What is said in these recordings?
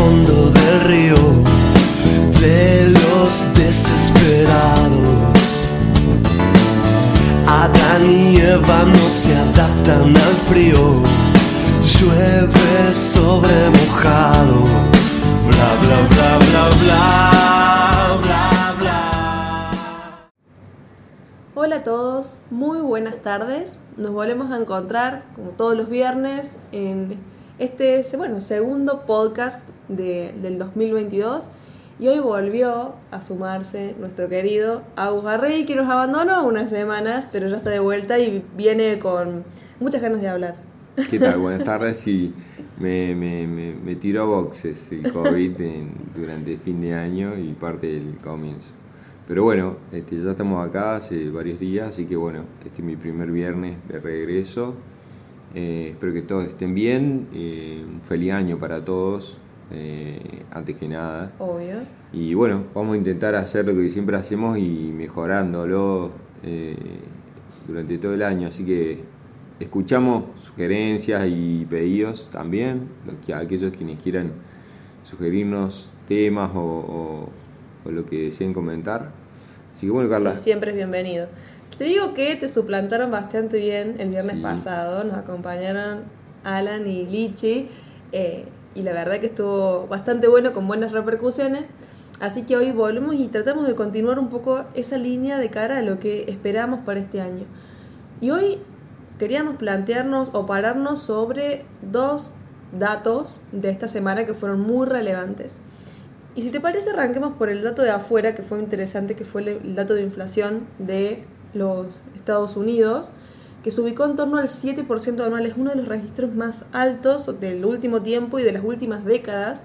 fondo del río de los desesperados. Adán y Eva no se adaptan al frío, llueve sobre mojado, bla bla bla bla bla bla bla. Hola a todos, muy buenas tardes. Nos volvemos a encontrar, como todos los viernes, en este bueno, segundo podcast de- del 2022. Y hoy volvió a sumarse nuestro querido Agus Garrey, que nos abandonó unas semanas, pero ya está de vuelta y viene con muchas ganas de hablar. ¿Qué tal? Buenas tardes. Sí, me, me, me, me tiró boxes el COVID en- durante el fin de año y parte del comienzo. Pero bueno, este, ya estamos acá hace varios días, así que bueno, este es mi primer viernes de regreso. Eh, espero que todos estén bien. eh, un feliz año para todos, eh, antes que nada. Obvio. Y bueno, vamos a intentar hacer lo que siempre hacemos y mejorándolo eh, durante todo el año. Así que escuchamos sugerencias y pedidos también, lo que, aquellos quienes quieran sugerirnos temas o, o- o lo que deseen comentar. Así que bueno, Carla. Sí, siempre es bienvenido. Te digo que te suplantaron bastante bien el viernes Sí. pasado. Nos acompañaron Alan y Lichi. eh, y la verdad que estuvo bastante bueno, con buenas repercusiones. Así que hoy volvemos y tratamos de continuar un poco esa línea de cara a lo que esperamos para este año. Y hoy queríamos plantearnos o pararnos sobre dos datos de esta semana que fueron muy relevantes. Y si te parece, arranquemos por el dato de afuera, que fue interesante, que fue el- dato de inflación de los Estados Unidos, que se ubicó en torno al 7% anual. Es uno de los registros más altos del último tiempo y de las últimas décadas.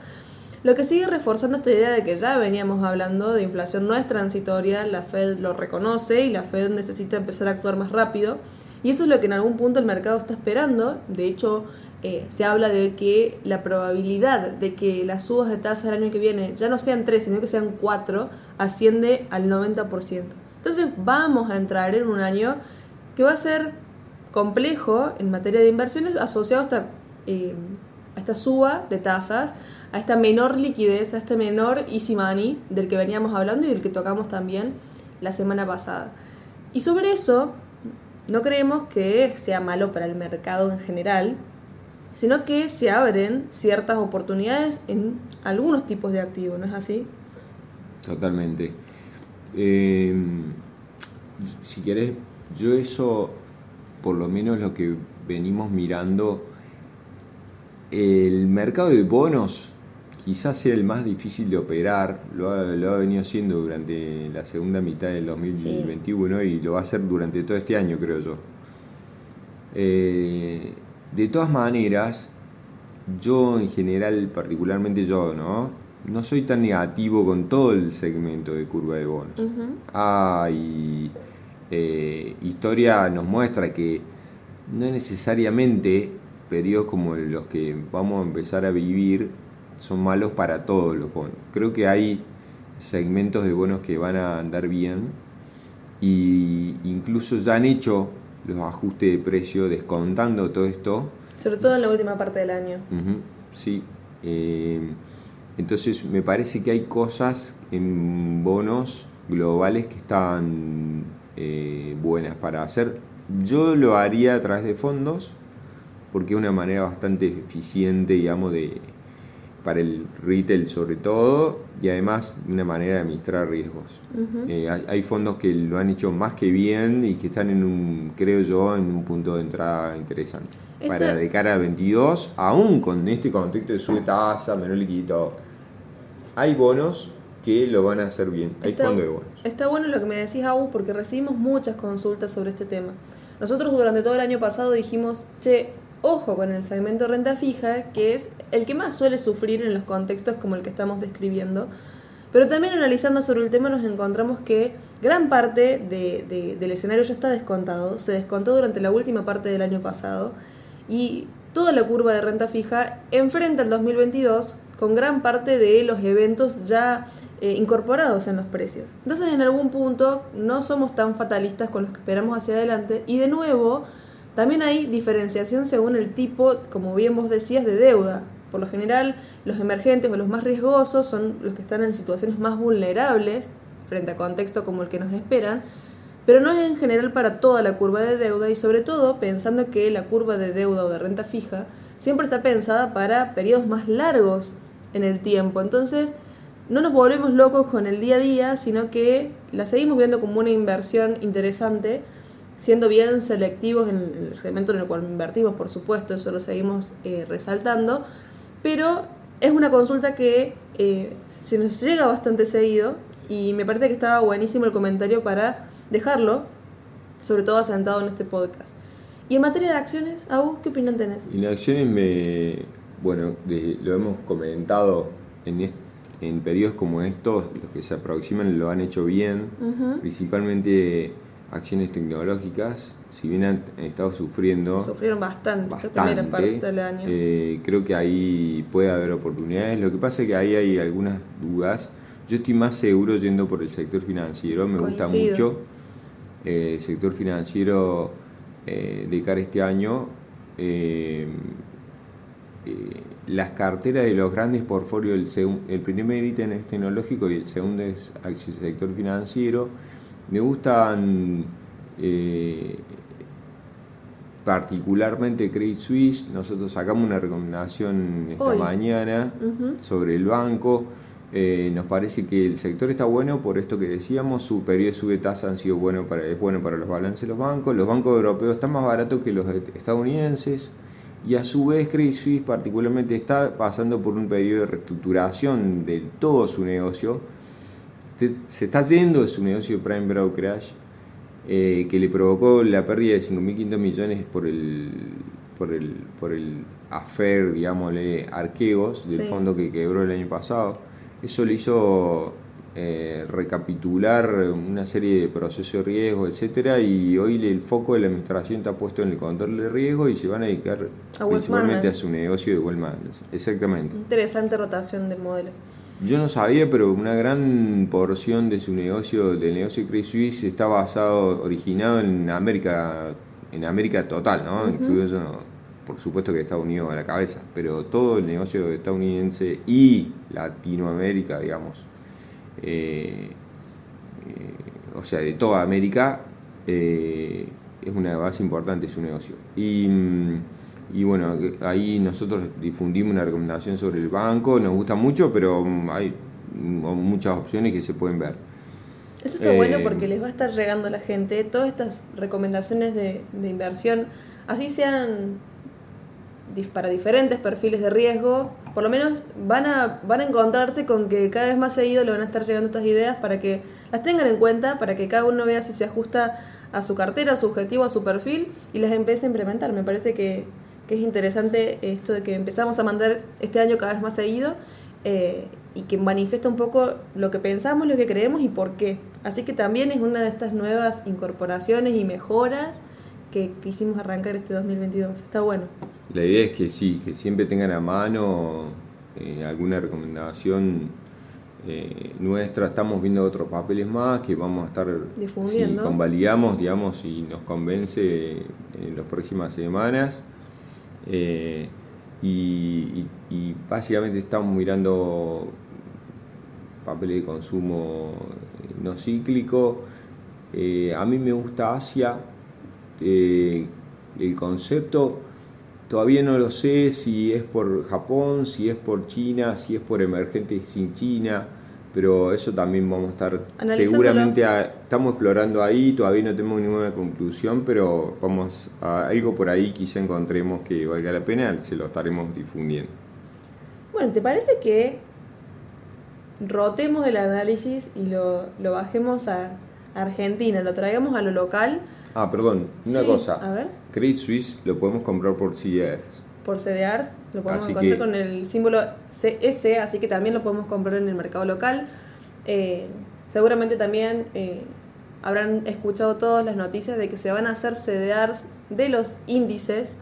Lo que sigue reforzando esta idea de que ya veníamos hablando de inflación no es transitoria, la Fed lo reconoce y la Fed necesita empezar a actuar más rápido. Y eso es lo que en algún punto el mercado está esperando. De hecho, eh, se habla de que la probabilidad de que las subas de tasa el año que viene ya no sean 3, sino que sean 4, asciende al 90%. Entonces vamos a entrar en un año que va a ser complejo en materia de inversiones asociado a esta, eh, a esta suba de tasas, a esta menor liquidez, a este menor easy money del que veníamos hablando y del que tocamos también la semana pasada. Y sobre eso, no creemos que sea malo para el mercado en general, sino que se abren ciertas oportunidades en algunos tipos de activos, ¿no es así? Totalmente. Eh, si querés, yo eso, por lo menos lo que venimos mirando, el mercado de bonos quizás sea el más difícil de operar, lo ha, lo ha venido haciendo durante la segunda mitad del 2021 y lo va a hacer durante todo este año, creo yo. Eh, de todas maneras, yo en general, particularmente yo, ¿no? No soy tan negativo con todo el segmento de curva de bonos. Hay eh, historia nos muestra que no necesariamente periodos como los que vamos a empezar a vivir son malos para todos los bonos. Creo que hay segmentos de bonos que van a andar bien y incluso ya han hecho los ajustes de precio descontando todo esto Sobre todo en la última parte del año. Sí. eh, entonces me parece que hay cosas en bonos globales que están eh, buenas para hacer. Yo lo haría a través de fondos porque es una manera bastante eficiente, digamos, de para el retail sobre todo y además una manera de administrar riesgos. Eh, hay, hay fondos que lo han hecho más que bien y que están en un, creo yo, en un punto de entrada interesante. Esto- Para de cara a 22, aún con este contexto de sube tasa, menor liquidito, hay bonos que lo van a hacer bien. Está- de bueno lo que me decís, Agus, porque recibimos muchas consultas sobre este tema. Nosotros durante todo el año pasado dijimos, che, ojo con el segmento renta fija, que es el que más suele sufrir en los contextos como el que estamos describiendo. Pero también analizando sobre el tema nos encontramos que gran parte de- de- del escenario ya está descontado, se descontó durante la última parte del año pasado y toda la curva de renta fija enfrenta el 2022 con gran parte de los eventos ya eh, incorporados en los precios. Entonces en algún punto no somos tan fatalistas con los que esperamos hacia adelante y de nuevo también hay diferenciación según el tipo, como bien vos decías, de deuda. por lo general los emergentes o los más riesgosos son los que están en situaciones más vulnerables frente a contextos como el que nos esperan, pero no es en general para toda la curva de deuda y sobre todo pensando que la curva de deuda o de renta fija siempre está pensada para periodos más largos en el tiempo. Entonces, no nos volvemos locos con el día a día, sino que la seguimos viendo como una inversión interesante, siendo bien selectivos en el segmento en el cual invertimos, por supuesto, eso lo seguimos eh, resaltando, pero es una consulta que eh, se nos llega bastante seguido y me parece que estaba buenísimo el comentario para dejarlo, sobre todo asentado en este podcast. Y en materia de acciones, Agus, ¿qué opinión tenés? En acciones me, bueno, lo hemos comentado en, en periodos como estos, los que se aproximan lo han hecho bien, principalmente acciones tecnológicas, si bien han estado sufriendo. Sufrieron bastante, bastante la primera parte del año. Eh, creo que ahí puede haber oportunidades. Lo que pasa es que ahí hay algunas dudas. Yo estoy más seguro yendo por el sector financiero, me gusta mucho. Eh, el sector financiero eh, de cara este año. Eh, las carteras de los grandes portfolios, el, el primer ítem es tecnológico y el segundo es el sector financiero. Me gustan particularmente Credit Suisse. Nosotros sacamos una recomendación esta mañana sobre el banco. Eh, nos parece que el sector está bueno por esto que decíamos, su periodo de sube tasa han sido bueno para, es bueno para los balances de los bancos, los bancos europeos están más baratos que los estadounidenses y a su vez Credit Suisse particularmente está pasando por un periodo de reestructuración de todo su negocio, se está yendo de su negocio Prime Brokerage eh, que le provocó la pérdida de 5.500 millones por el, por el, por el affair, digámosle, Arqueos, del fondo que quebró el año pasado eso le hizo eh, recapitular una serie de procesos de riesgo, etcétera, y hoy el foco de la administración está puesto en el control de riesgo y se van a dedicar principalmente a su negocio de Wealth Exactamente. Interesante rotación de modelo. Yo no sabía, pero una gran porción de su negocio, del negocio de Credit Suisse, está basado, originado en América, en América total, ¿no? por supuesto que Estados Unidos a la cabeza, pero todo el negocio estadounidense y Latinoamérica, digamos, eh, eh, o sea, de toda América, eh, es una base importante su negocio. Y, y, bueno, ahí nosotros difundimos una recomendación sobre el banco, nos gusta mucho, pero hay muchas opciones que se pueden ver. Eso está bueno porque les va a estar llegando a la gente todas estas recomendaciones de, de inversión, así sean para diferentes perfiles de riesgo, por lo menos van a, van a encontrarse con que cada vez más seguido le van a estar llegando estas ideas para que las tengan en cuenta, para que cada uno vea si se ajusta a su cartera, a su objetivo, a su perfil y las empiece a implementar. Me parece que, es interesante esto de que empezamos a mandar este año cada vez más seguido eh, y que manifiesta un poco lo que pensamos, lo que creemos y por qué. Así que también es una de estas nuevas incorporaciones y mejoras que quisimos arrancar este 2022. Está bueno. La idea es que sí, que siempre tengan a mano eh, alguna recomendación eh, nuestra. Estamos viendo otros papeles más que vamos a estar difundiendo. Si convalidamos, digamos, y nos convence en las próximas semanas. Eh, y, básicamente estamos mirando papeles de consumo no cíclico. a mí me gusta Asia. el concepto Todavía no lo sé si es por Japón, si es por China, si es por emergentes sin China, pero eso también vamos a estar seguramente estamos explorando ahí, todavía no tenemos ninguna conclusión, pero vamos a algo por ahí quizá encontremos que valga la pena, se lo estaremos difundiendo. Bueno, ¿te parece que rotemos el análisis y lo, lo bajemos a Argentina, lo traigamos a lo local? Ah, perdón, una cosa. A ver. Credit Suisse lo podemos comprar por CDRs. Por CDRs, lo podemos encontrar con el símbolo CS, así que también lo podemos comprar en el mercado local. Eh, seguramente también eh, habrán escuchado todas las noticias de que se van a hacer CDRs de los índices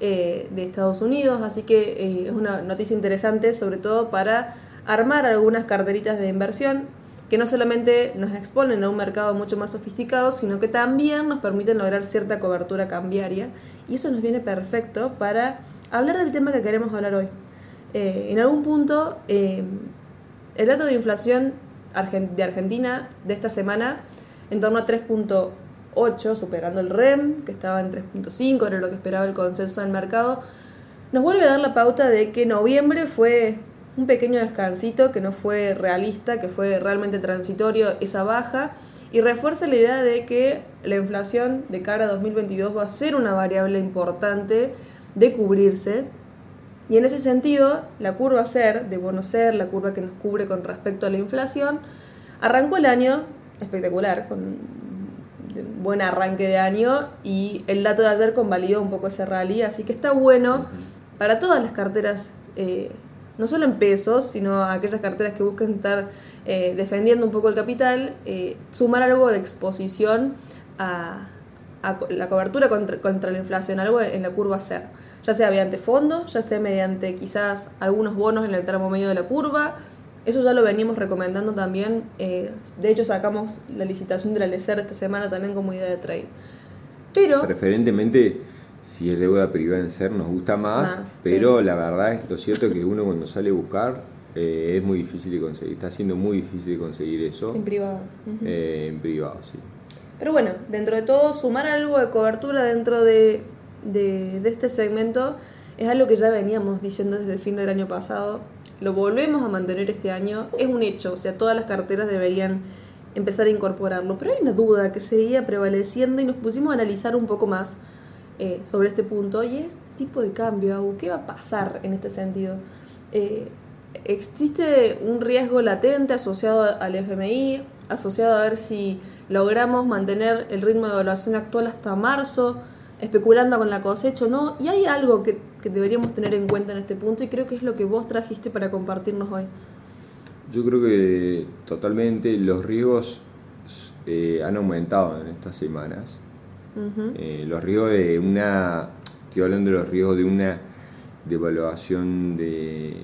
eh, de Estados Unidos, así que es una noticia interesante, sobre todo para armar algunas carteritas de inversión que no solamente nos exponen a un mercado mucho más sofisticado, sino que también nos permiten lograr cierta cobertura cambiaria. Y eso nos viene perfecto para hablar del tema que queremos hablar hoy. Eh, en algún punto, eh, el dato de inflación de Argentina de esta semana, en torno a 3.8, superando el REM, que estaba en 3.5, era lo que esperaba el consenso del mercado, nos vuelve a dar la pauta de que noviembre fue un pequeño descansito, que no fue realista, que fue realmente transitorio esa baja, y refuerza la idea de que la inflación de cara a 2022 va a ser una variable importante de cubrirse. Y en ese sentido, la curva SER, de bono SER, la curva que nos cubre con respecto a la inflación, arrancó el año espectacular, con un buen arranque de año, y el dato de ayer convalidó un poco ese rally, así que está bueno para todas las carteras, eh, no solo en pesos, sino aquellas carteras que busquen estar eh, defendiendo un poco el capital, eh, sumar algo de exposición a, la cobertura contra, la inflación, algo en la curva SER, ya sea mediante fondo, ya sea mediante quizás algunos bonos en el tramo medio de la curva. Eso ya lo venimos recomendando también. Eh, de hecho, sacamos la licitación de la LECER esta semana también como idea de trade. Pero. Preferentemente, si es deuda privada en SER, nos gusta más, pero la verdad es lo cierto que uno cuando sale a buscar eh, es muy difícil de conseguir, está siendo muy difícil de conseguir eso. En privado. Eh, en privado, sí. Pero bueno, dentro de todo, sumar algo de cobertura dentro de, de, este segmento es algo que ya veníamos diciendo desde el fin del año pasado. Lo volvemos a mantener este año, es un hecho, o sea, todas las carteras deberían empezar a incorporarlo. Pero hay una duda que seguía prevaleciendo y nos pusimos a analizar un poco más eh, sobre este punto y es tipo de cambio, ¿qué va a pasar en este sentido? Eh, existe un riesgo latente asociado al FMI, asociado a ver si logramos mantener el ritmo de evaluación actual hasta marzo, especulando con la cosecha o no. Y hay algo que, deberíamos tener en cuenta en este punto y creo que es lo que vos trajiste para compartirnos hoy. Yo creo que totalmente los riesgos eh, han aumentado en estas semanas. Eh, los riesgos de una, estoy hablando de los riesgos de una devaluación de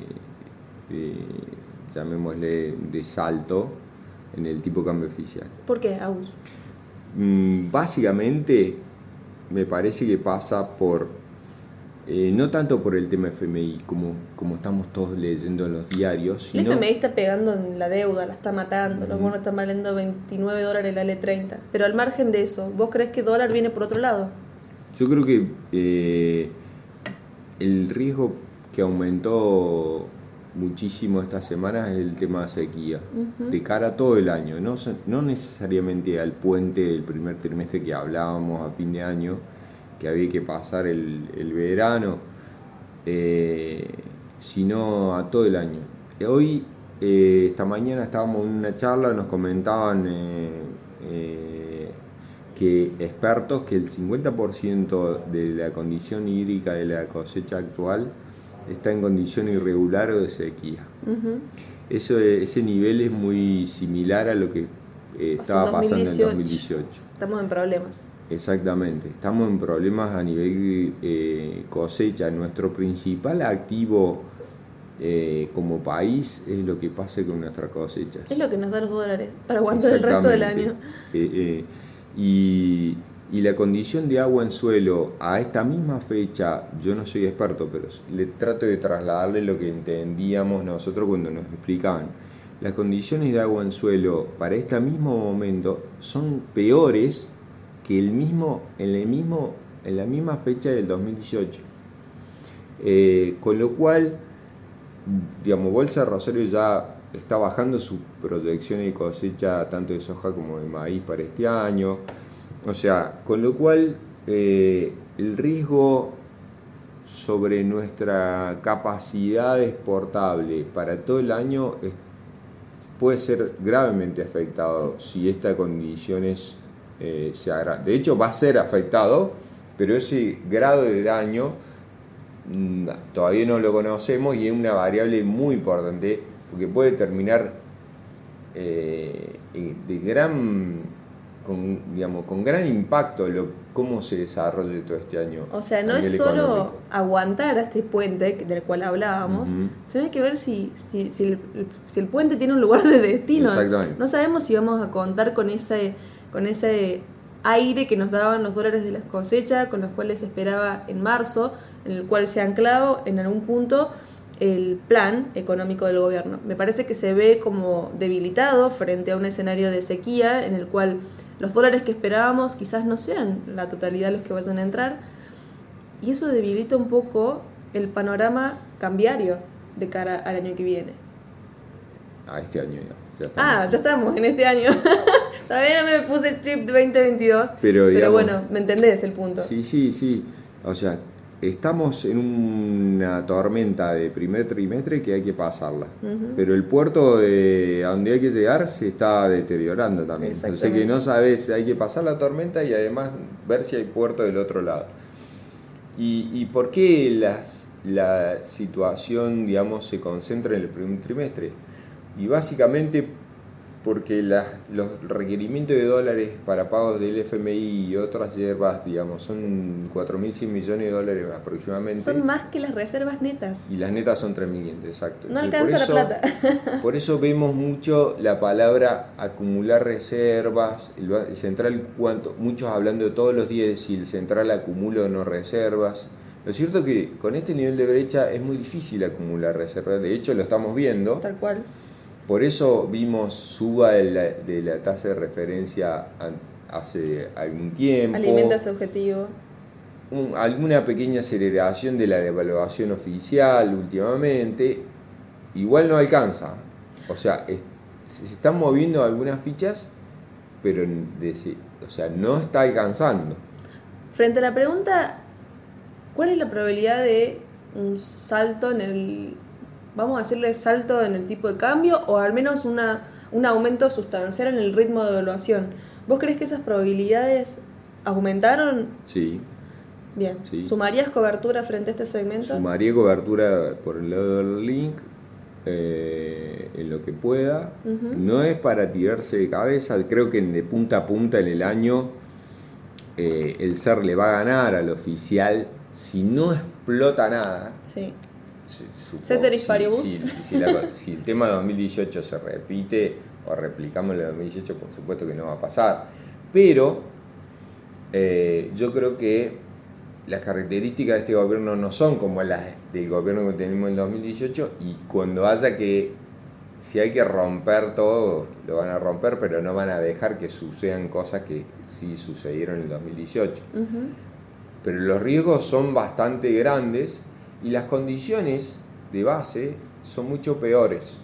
llamémosle, de salto en el tipo de cambio oficial. ¿Por qué, mm, básicamente, me parece que pasa por, eh, no tanto por el tema FMI, como, como estamos todos leyendo en los diarios. El FMI está pegando en la deuda, la está matando, los bonos están valiendo 29 dólares la L30. Pero al margen de eso, ¿vos crees que dólar viene por otro lado? Yo creo que eh, el riesgo que aumentó muchísimo estas semanas es el tema de sequía, de cara a todo el año, no, no necesariamente al puente del primer trimestre que hablábamos a fin de año, que había que pasar el, verano, eh, sino a todo el año. Hoy, eh, esta mañana estábamos en una charla, nos comentaban eh, que expertos que el 50% de la condición hídrica de la cosecha actual está en condición irregular o de sequía. Eso, ese nivel es muy similar a lo que eh, estaba pasando en 2018. Estamos en problemas. Exactamente, estamos en problemas a nivel eh, cosecha. Nuestro principal activo eh, como país es lo que pase con nuestras cosechas. Es lo que nos da los dólares para aguantar el resto del año. y y la condición de agua en suelo a esta misma fecha, yo no soy experto, pero le trato de trasladarle lo que entendíamos nosotros cuando nos explicaban. Las condiciones de agua en suelo para este mismo momento son peores que el mismo, en, la misma fecha del 2018. Eh, con lo cual, digamos, Bolsa Rosario ya está bajando sus proyecciones de cosecha tanto de soja como de maíz para este año. O sea, con lo cual eh, el riesgo sobre nuestra capacidad exportable para todo el año puede ser gravemente afectado si esta condiciones eh, se. De hecho, va a ser afectado, pero ese grado de daño mm, todavía no lo conocemos y es una variable muy importante porque puede terminar eh, de gran con, digamos, con gran impacto lo, cómo se desarrolle todo este año. O sea, no es solo aguantar a este puente del cual hablábamos, sino hay que ver si, si, si, el, si, el, puente tiene un lugar de destino. No sabemos si vamos a contar con ese, con ese aire que nos daban los dólares de las cosechas, con los cuales se esperaba en marzo, en el cual se anclado en algún punto el plan económico del gobierno. Me parece que se ve como debilitado frente a un escenario de sequía en el cual los dólares que esperábamos quizás no sean la totalidad los que vayan a entrar y eso debilita un poco el panorama cambiario de cara al año que viene. A este año ya. ya estamos. Ah, ya estamos en este año. Todavía no me puse el chip de 2022. Pero, digamos- bueno, me entendés el punto. Sí, sí, sí. O sea, estamos en una tormenta de primer trimestre que hay que pasarla. Pero el puerto de a donde hay que llegar se está deteriorando también. O sea que no sabes, hay que pasar la tormenta y además ver si hay puerto del otro lado. ¿Y, y por qué las, la situación, digamos, se concentra en el primer trimestre? Y básicamente porque las- los requerimientos de dólares para pagos del FMI y otras hierbas, digamos, son 4.100 millones de dólares aproximadamente. Son más que las reservas netas. Y las netas son 3.500, exacto. No alcanza la plata. por eso vemos mucho la palabra acumular reservas, el, el central, cuánto, muchos hablando todos los días de si el central acumula o no reservas. Lo cierto es que con este nivel de brecha es muy difícil acumular reservas, de hecho lo estamos viendo. Tal cual. Por eso vimos suba de la, de la tasa de referencia hace algún tiempo. Alimenta ese objetivo. un- alguna pequeña aceleración de la devaluación oficial últimamente, igual no alcanza. O sea, es- se están moviendo algunas fichas, pero de o sea, no está alcanzando. Frente a la pregunta, ¿cuál es la probabilidad de un salto en el, vamos a decirle salto en el tipo de cambio o al menos una, un aumento sustancial en el ritmo de evaluación? ¿Vos crees que esas probabilidades aumentaron? Sí, Bien. Sí. ¿Sumarías cobertura frente a este segmento? sumaría cobertura por el lado del link eh, en lo que pueda. No es para tirarse de cabeza, creo que de punta a punta en el año eh, el SER le va a ganar al oficial si no explota nada. Sí. Se- supongo, Ceteris si- paribus. Si, si la- si el tema de 2018 se repite o replicamos el de 2018, por supuesto que no va a pasar. Pero eh, yo creo que las características de este gobierno no son como las del gobierno que tenemos en el 2018 y cuando haya que, si hay que romper todo, lo van a romper, pero no van a dejar que sucedan cosas que sí sucedieron en el 2018 Ujú. pero los riesgos son bastante grandes y las condiciones de base son mucho peores.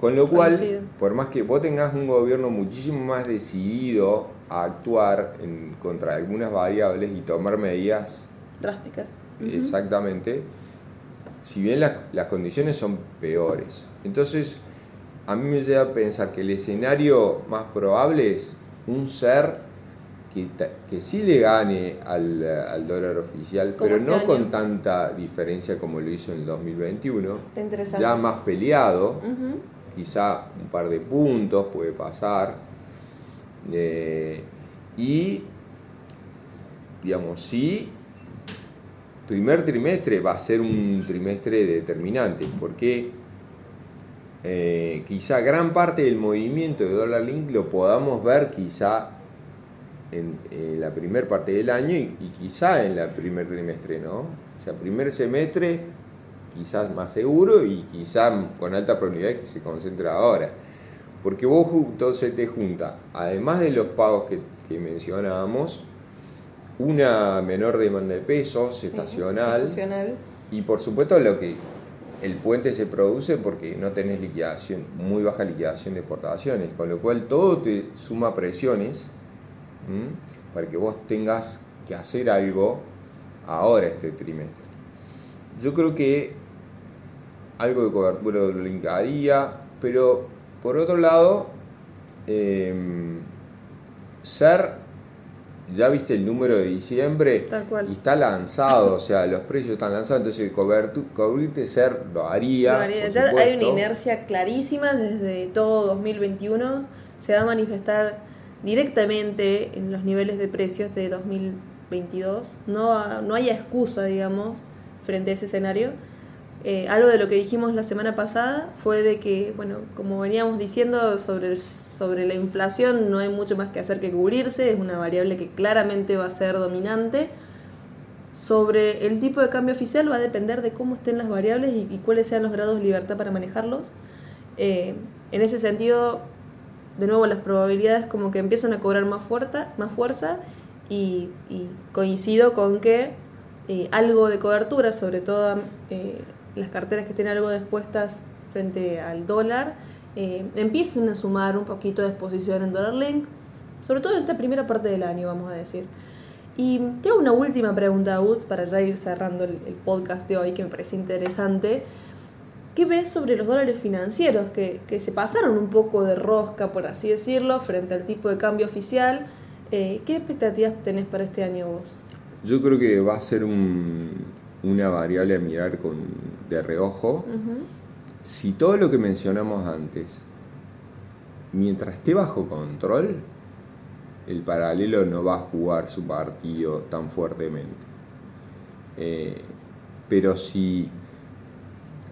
Con lo cual, por más que vos tengas un gobierno muchísimo más decidido a actuar en, contra algunas variables y tomar medidas Drásticas. exactamente, si bien las, las condiciones son peores. Entonces, a mí me lleva a pensar que el escenario más probable es un ser que, sí le gane al, al dólar oficial, pero este no año. con tanta diferencia como lo hizo en el 2021, Está interesante. ya más peleado, quizá un par de puntos puede pasar. eh, y, digamos, sí, primer trimestre va a ser un trimestre determinante, porque eh, quizá gran parte del movimiento de dólar link lo podamos ver quizá en, eh, la primera parte del año y, y quizá en la primer trimestre, ¿no? O sea, primer semestre quizás más seguro y quizá con alta probabilidad que se concentre ahora. Porque vos entonces te junta, además de los pagos que, que mencionábamos, una menor demanda de pesos Sí, estacional estacional. y por supuesto lo que el puente se produce porque no tenés liquidación, muy baja liquidación de exportaciones, con lo cual todo te suma presiones ¿m? para que vos tengas que hacer algo ahora este trimestre. Yo creo que algo de cobertura lo linkaría, pero por otro lado, em, ser, ya viste el número de diciembre, Tal cual. y está lanzado, o sea, los precios están lanzados, entonces cubrirte ser lo haría. Lo haría. Ya hay una inercia clarísima desde todo 2021. Se va a manifestar directamente en los niveles de precios de 2022. No, no hay excusa, digamos, frente a ese escenario. Eh, algo de lo que dijimos la semana pasada fue de que, bueno, como veníamos diciendo sobre, sobre la inflación, no hay mucho más que hacer que cubrirse, es una variable que claramente va a ser dominante. sobre el tipo de cambio oficial va a depender de cómo estén las variables y, cuáles sean los grados de libertad para manejarlos. Eh, en ese sentido, de nuevo, las probabilidades como que empiezan a cobrar más, fuerza, más fuerza y, coincido con que eh, algo de cobertura, sobre todo eh, las carteras que tienen algo dispuestas frente al dólar, empiecen a sumar un poquito de exposición en dólar link, sobre todo en esta primera parte del año, vamos a decir. Y tengo una última pregunta, Uz, para ya ir cerrando el, podcast de hoy, que me parece interesante. ¿Qué ves sobre los dólares financieros que, se pasaron un poco de rosca, por así decirlo, frente al tipo de cambio oficial? Eh, ¿Qué expectativas tenés para este año vos? Yo creo que va a ser una variable a mirar con, de reojo. Si todo lo que mencionamos antes, mientras esté bajo control, el paralelo no va a jugar su partido tan fuertemente. Eh, pero si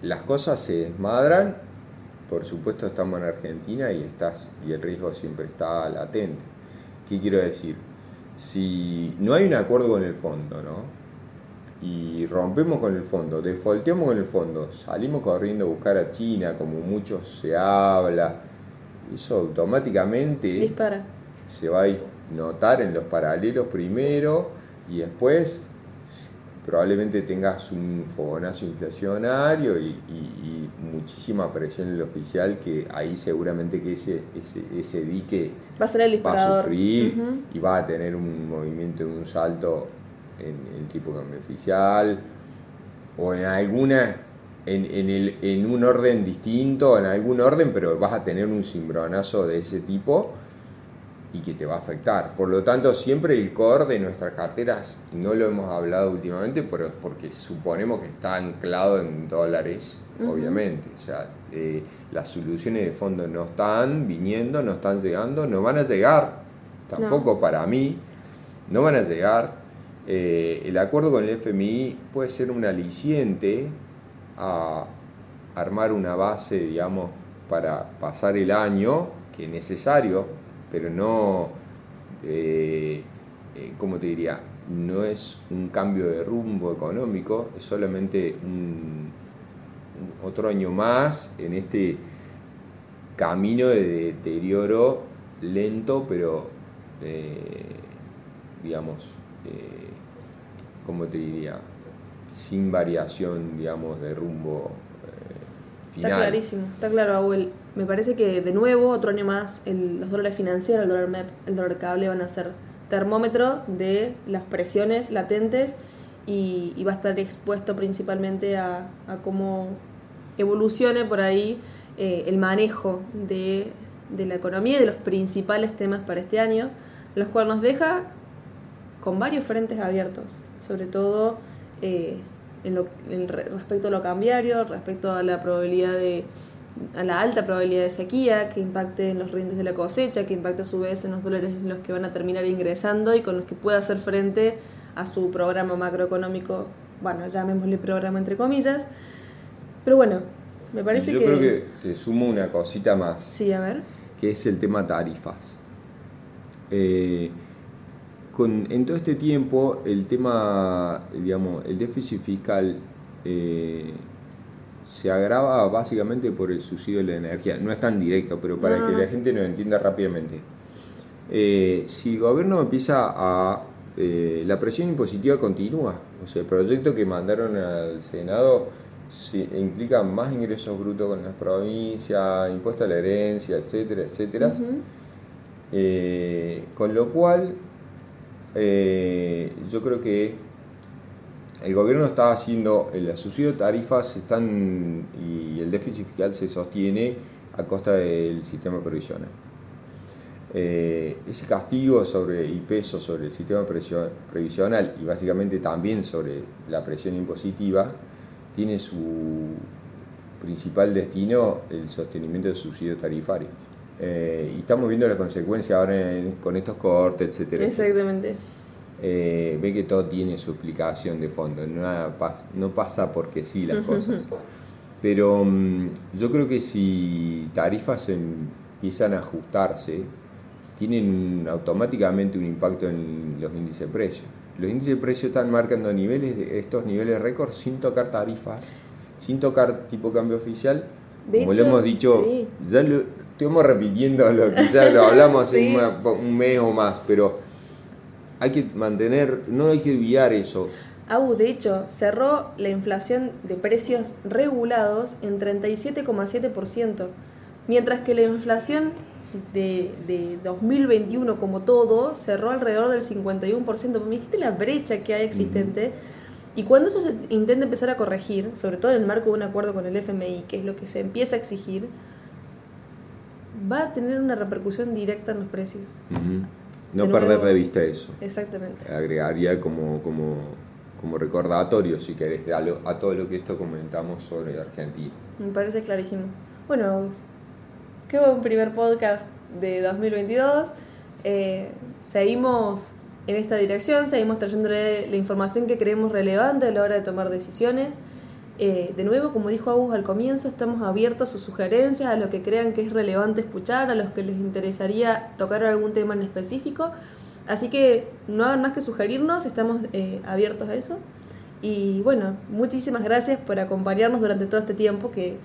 las cosas se desmadran, por supuesto estamos en Argentina y, estás, y el riesgo siempre está latente. ¿Qué quiero decir? Si no hay un acuerdo con el fondo, ¿no? Y rompemos con el fondo, defolteamos con el fondo, salimos corriendo a buscar a China, como muchos se habla, eso automáticamente dispara se va a notar en los paralelos primero y después probablemente tengas un fogonazo inflacionario y, muchísima presión en el oficial que ahí seguramente que ese, ese, dique va a, ser el va a sufrir y va a tener un movimiento, un salto en el tipo de cambio oficial o en alguna en, en, el, en un orden distinto, en algún orden, pero vas a tener un cimbronazo de ese tipo y que te va a afectar. Por lo tanto, siempre el core de nuestras carteras, no lo hemos hablado últimamente, pero porque suponemos que está anclado en dólares, obviamente. O sea, eh, las soluciones de fondo no están viniendo, no están llegando, no van a llegar, tampoco para mí, no van a llegar. Eh, el acuerdo con el FMI puede ser un aliciente a armar una base, digamos, para pasar el año, que es necesario pero no, eh, eh, ¿cómo te diría? No es un cambio de rumbo económico, es solamente un, otro año más en este camino de deterioro lento, pero eh, digamos, eh, ¿cómo te diría? Sin variación, digamos, de rumbo Está clarísimo, está claro, Abuel. Me parece que de nuevo, otro año más, los dólares financieros, el dólar MEP, el dólar cable van a ser termómetro de las presiones latentes y, va a estar expuesto principalmente a, cómo evolucione por ahí eh, el manejo de, la economía y de los principales temas para este año, los cuales nos deja con varios frentes abiertos, sobre todo eh, en, lo, respecto a lo cambiario, respecto a la probabilidad de a la alta probabilidad de sequía que impacte en los rindes de la cosecha, que impacte a su vez en los dólares en los que van a terminar ingresando y con los que pueda hacer frente a su programa macroeconómico, bueno, llamémosle programa entre comillas. Pero bueno, me parece que... Yo creo que te sumo una cosita más. Sí, a ver. Que es el tema tarifas. Eh, en todo este tiempo el tema, digamos, el déficit fiscal eh, se agrava básicamente por el subsidio de la energía. No es tan directo, pero para que la gente lo entienda rápidamente. Eh, si el gobierno empieza a... Eh, la presión impositiva continúa. O sea, el proyecto que mandaron al Senado implica más ingresos brutos con las provincias, impuesto a la herencia, etcétera, etcétera. con lo cual eh, yo creo que el gobierno está haciendo el subsidio de tarifas están y el déficit fiscal se sostiene a costa del sistema previsional. Eh, ese castigo sobre y peso sobre el sistema previsional y básicamente también sobre la presión impositiva tiene su principal destino el sostenimiento del subsidio tarifario. Eh, y estamos viendo las consecuencias ahora con estos cortes, etcétera. Exactamente. Eh, ve que todo tiene su explicación de fondo, no, no pasa porque sí las cosas. Pero mm, yo creo que si tarifas empiezan a ajustarse, tienen automáticamente un impacto en los índices de precios. los índices de precio están marcando niveles de estos niveles récord sin tocar tarifas, sin tocar tipo cambio oficial. Como lo hemos dicho, ya lo estamos repitiendo lo ya lo hablamos hace un mes o más, pero hay que mantener, no hay que olvidar eso. Agus, de hecho, cerró la inflación de precios regulados en 37,7%, mientras que la inflación de, de, 2021 como todo cerró alrededor del 51%. ¿Viste la brecha que hay existente? Y cuando eso se intenta empezar a corregir, sobre todo en el marco de un acuerdo con el FMI, que es lo que se empieza a exigir, va a tener una repercusión directa en los precios. No perder de vista eso. Exactamente. Agregaría como, como, como recordatorio, si querés, a, a todo lo que esto comentamos sobre Argentina. Me parece clarísimo. Bueno, qué buen primer podcast de 2022. Eh, seguimos en esta dirección, seguimos trayéndole la información que creemos relevante a la hora de tomar decisiones. Eh, de nuevo, como dijo Agus al comienzo, estamos abiertos a sus sugerencias, a lo que crean que es relevante escuchar, a los que les interesaría tocar algún tema en específico. Así que no hagan más que sugerirnos, estamos eh, abiertos a eso. Y bueno, muchísimas gracias por acompañarnos durante todo este tiempo que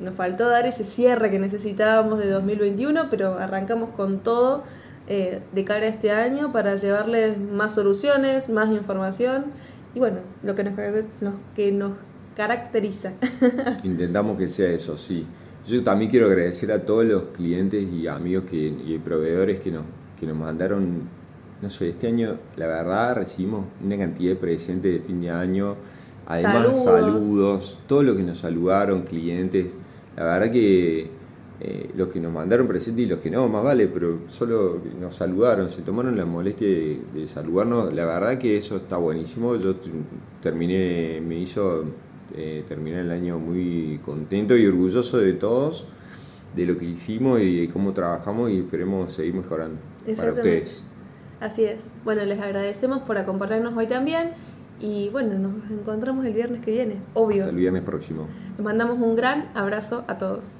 nos faltó dar ese cierre que necesitábamos de 2021, pero arrancamos con todo eh, de cara a este año para llevarles más soluciones, más información y bueno, lo que nos, lo que nos caracteriza. Intentamos que sea eso, sí. Yo también quiero agradecer a todos los clientes y amigos que, y proveedores que nos, que nos mandaron, no sé, este año la verdad recibimos una cantidad de presentes de fin de año, además saludos, todos los que nos saludaron, clientes, la verdad que eh, los que nos mandaron presentes y los que no, más vale, pero solo nos saludaron, se tomaron la molestia de saludarnos, la verdad que eso está buenísimo, yo terminé, me hizo eh, terminar el año muy contento y orgulloso de todos, de lo que hicimos y de cómo trabajamos y esperemos seguir mejorando para ustedes. Así es. Bueno, les agradecemos por acompañarnos hoy también y bueno, nos encontramos el viernes que viene, obvio. el viernes próximo. Les mandamos un gran abrazo a todos.